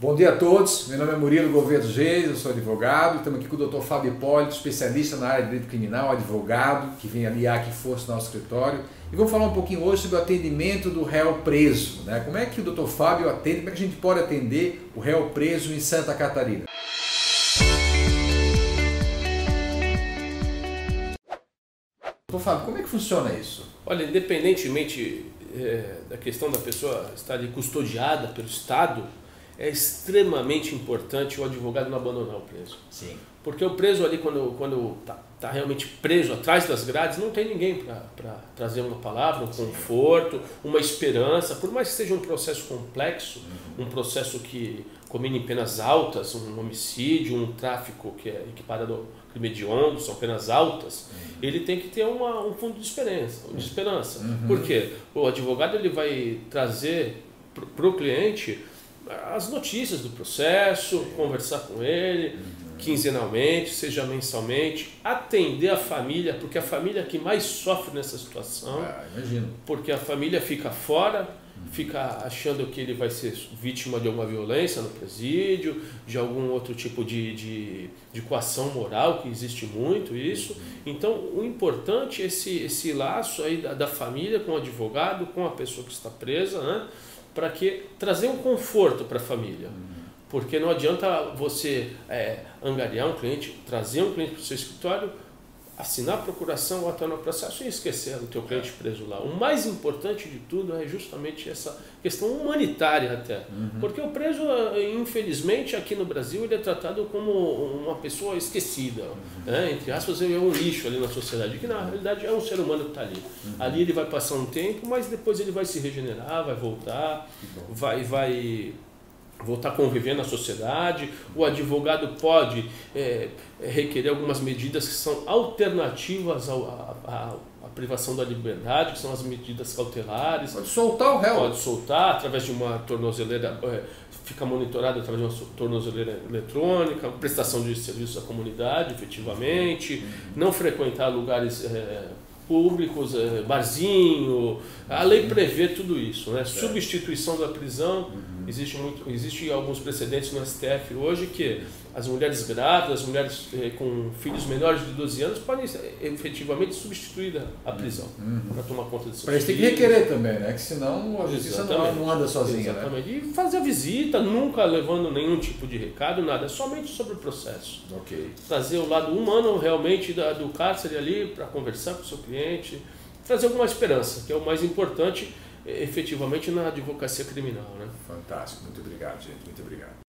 Bom dia a todos, meu nome é Murilo Gouveia dos Reis, eu sou advogado, estamos aqui com o Dr. Fábio Hipólito, especialista na área de direito criminal, advogado, que vem aliar aqui força no nosso escritório. E vamos falar um pouquinho hoje sobre o atendimento do réu preso. Né? Como é que o Dr. Fábio atende, como é que a gente pode atender o réu preso em Santa Catarina? Dr. Fábio, como é que funciona isso? Olha, independentemente é, da questão da pessoa estar custodiada pelo Estado, é extremamente importante o advogado não abandonar o preso. Sim. Porque o preso ali, quando quando está tá realmente preso atrás das grades, não tem ninguém para trazer uma palavra, um conforto, uma esperança, por mais que seja um processo complexo, uhum. um processo que comine penas altas, um homicídio, um tráfico que é equiparado ao crime hediondo, são penas altas, uhum. ele tem que ter uma, um fundo de esperança. De esperança. Uhum. Por quê? O advogado ele vai trazer para o cliente as notícias do processo, conversar com ele. Quinzenalmente, seja mensalmente, atender a família, porque a família é que mais sofre nessa situação. Ah, imagino. Porque a família fica fora, fica achando que ele vai ser vítima de alguma violência no presídio, de algum outro tipo de, de, de coação moral, que existe muito isso. Então, o importante é esse, esse laço aí da, da família com o advogado, com a pessoa que está presa, né? para que trazer um conforto para a família. Uhum. Porque não adianta você é, angariar um cliente, trazer um cliente para o seu escritório, assinar a procuração atuar no processo e esquecer o teu cliente preso lá. O mais importante de tudo é justamente essa questão humanitária até. Uhum. Porque o preso, infelizmente, aqui no Brasil, ele é tratado como uma pessoa esquecida. Uhum. Né? Entre aspas, ele é um lixo ali na sociedade, que na realidade é um ser humano que está ali. Uhum. Ali ele vai passar um tempo, mas depois ele vai se regenerar, vai voltar, vai... vai voltar a conviver na sociedade. O advogado pode é, requerer algumas medidas que são alternativas à privação da liberdade, que são as medidas cautelares. Pode soltar o réu. Pode soltar através de uma tornozeleira, é, fica monitorado através de uma tornozeleira eletrônica, prestação de serviço à comunidade, efetivamente, uhum. não frequentar lugares. É, públicos, é, barzinho, a lei prevê tudo isso, né? Substituição da prisão, uhum. existe muito, existe alguns precedentes no STF hoje que as mulheres grávidas, as mulheres eh, com filhos menores de 12 anos podem ser efetivamente substituir a prisão uhum. para tomar conta desses Para isso tem que requerer também, né? Que senão a justiça não, não anda sozinha, né? Exatamente. Né? E fazer a visita, nunca levando nenhum tipo de recado, nada, somente sobre o processo. Ok. Trazer o lado humano realmente do cárcere ali para conversar com o seu cliente, trazer alguma esperança, que é o mais importante efetivamente na advocacia criminal, né? Fantástico, muito obrigado, gente, muito obrigado.